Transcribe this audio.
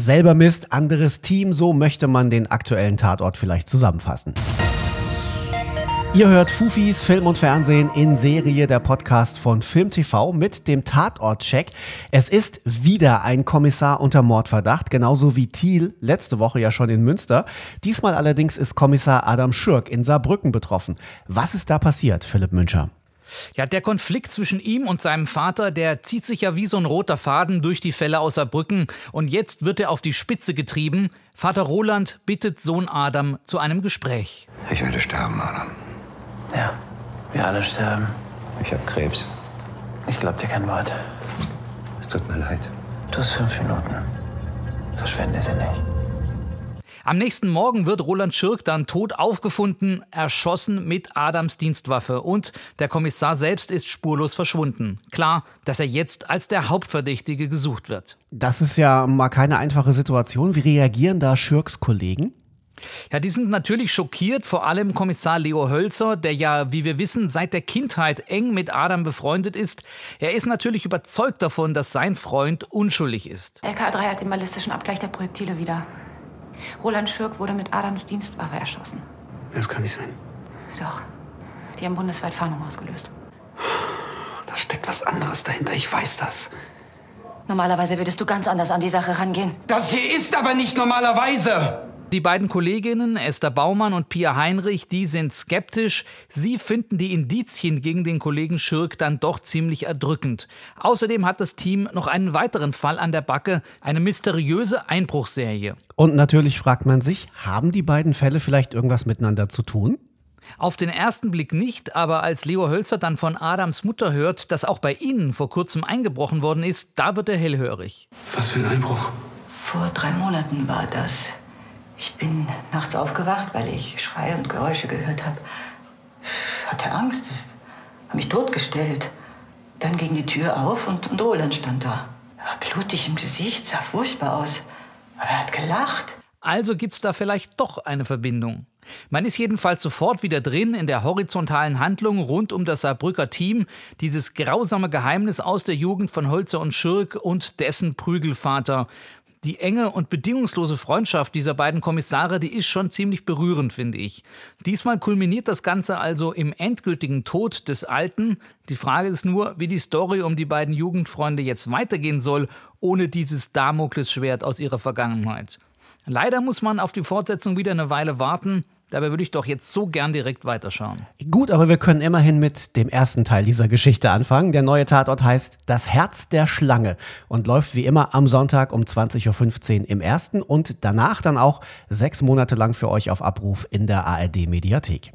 Selber Mist, anderes Team, so möchte man den aktuellen Tatort vielleicht zusammenfassen. Ihr hört Fufis Film und Fernsehen in Serie, der Podcast von Film TV mit dem Tatort-Check. Es ist wieder ein Kommissar unter Mordverdacht, genauso wie Thiel letzte Woche ja schon in Münster. Diesmal allerdings ist Kommissar Adam Schürk in Saarbrücken betroffen. Was ist da passiert, Philipp Müncher? Ja, der Konflikt zwischen ihm und seinem Vater, der zieht sich ja wie so ein roter Faden durch die Fälle aus Saarbrücken. Und jetzt wird er auf die Spitze getrieben. Vater Roland bittet Sohn Adam zu einem Gespräch. Ich werde sterben, Adam. Ja, wir alle sterben. Ich habe Krebs. Ich glaub dir kein Wort. Es tut mir leid. Du hast fünf Minuten. Verschwende sie nicht. Am nächsten Morgen wird Roland Schirk dann tot aufgefunden, erschossen mit Adams Dienstwaffe und der Kommissar selbst ist spurlos verschwunden. Klar, dass er jetzt als der Hauptverdächtige gesucht wird. Das ist ja mal keine einfache Situation. Wie reagieren da Schürks Kollegen? Ja, die sind natürlich schockiert, vor allem Kommissar Leo Hölzer, der ja, wie wir wissen, seit der Kindheit eng mit Adam befreundet ist. Er ist natürlich überzeugt davon, dass sein Freund unschuldig ist. LK3 hat den ballistischen Abgleich der Projektile wieder. Roland Schürk wurde mit Adams Dienstwaffe erschossen. Das kann nicht sein. Doch, die haben bundesweit Fahndung ausgelöst. Da steckt was anderes dahinter. Ich weiß das. Normalerweise würdest du ganz anders an die Sache rangehen. Das hier ist aber nicht normalerweise. Die beiden Kolleginnen Esther Baumann und Pia Heinrich, die sind skeptisch. Sie finden die Indizien gegen den Kollegen Schirk dann doch ziemlich erdrückend. Außerdem hat das Team noch einen weiteren Fall an der Backe, eine mysteriöse Einbruchserie. Und natürlich fragt man sich, haben die beiden Fälle vielleicht irgendwas miteinander zu tun? Auf den ersten Blick nicht, aber als Leo Hölzer dann von Adams Mutter hört, dass auch bei ihnen vor kurzem eingebrochen worden ist, da wird er hellhörig. Was für ein Einbruch. Vor drei Monaten war das. Ich bin nachts aufgewacht, weil ich Schreie und Geräusche gehört habe. Hatte Angst, habe mich totgestellt. Dann ging die Tür auf und, und Roland stand da. Er war blutig im Gesicht, sah furchtbar aus. Aber er hat gelacht. Also gibt's da vielleicht doch eine Verbindung. Man ist jedenfalls sofort wieder drin in der horizontalen Handlung rund um das Saarbrücker Team, dieses grausame Geheimnis aus der Jugend von Holzer und Schirk und dessen Prügelvater. Die enge und bedingungslose Freundschaft dieser beiden Kommissare, die ist schon ziemlich berührend, finde ich. Diesmal kulminiert das Ganze also im endgültigen Tod des Alten. Die Frage ist nur, wie die Story um die beiden Jugendfreunde jetzt weitergehen soll, ohne dieses Damoklesschwert aus ihrer Vergangenheit. Leider muss man auf die Fortsetzung wieder eine Weile warten. Dabei würde ich doch jetzt so gern direkt weiterschauen. Gut, aber wir können immerhin mit dem ersten Teil dieser Geschichte anfangen. Der neue Tatort heißt Das Herz der Schlange und läuft wie immer am Sonntag um 20.15 Uhr im ersten und danach dann auch sechs Monate lang für euch auf Abruf in der ARD Mediathek.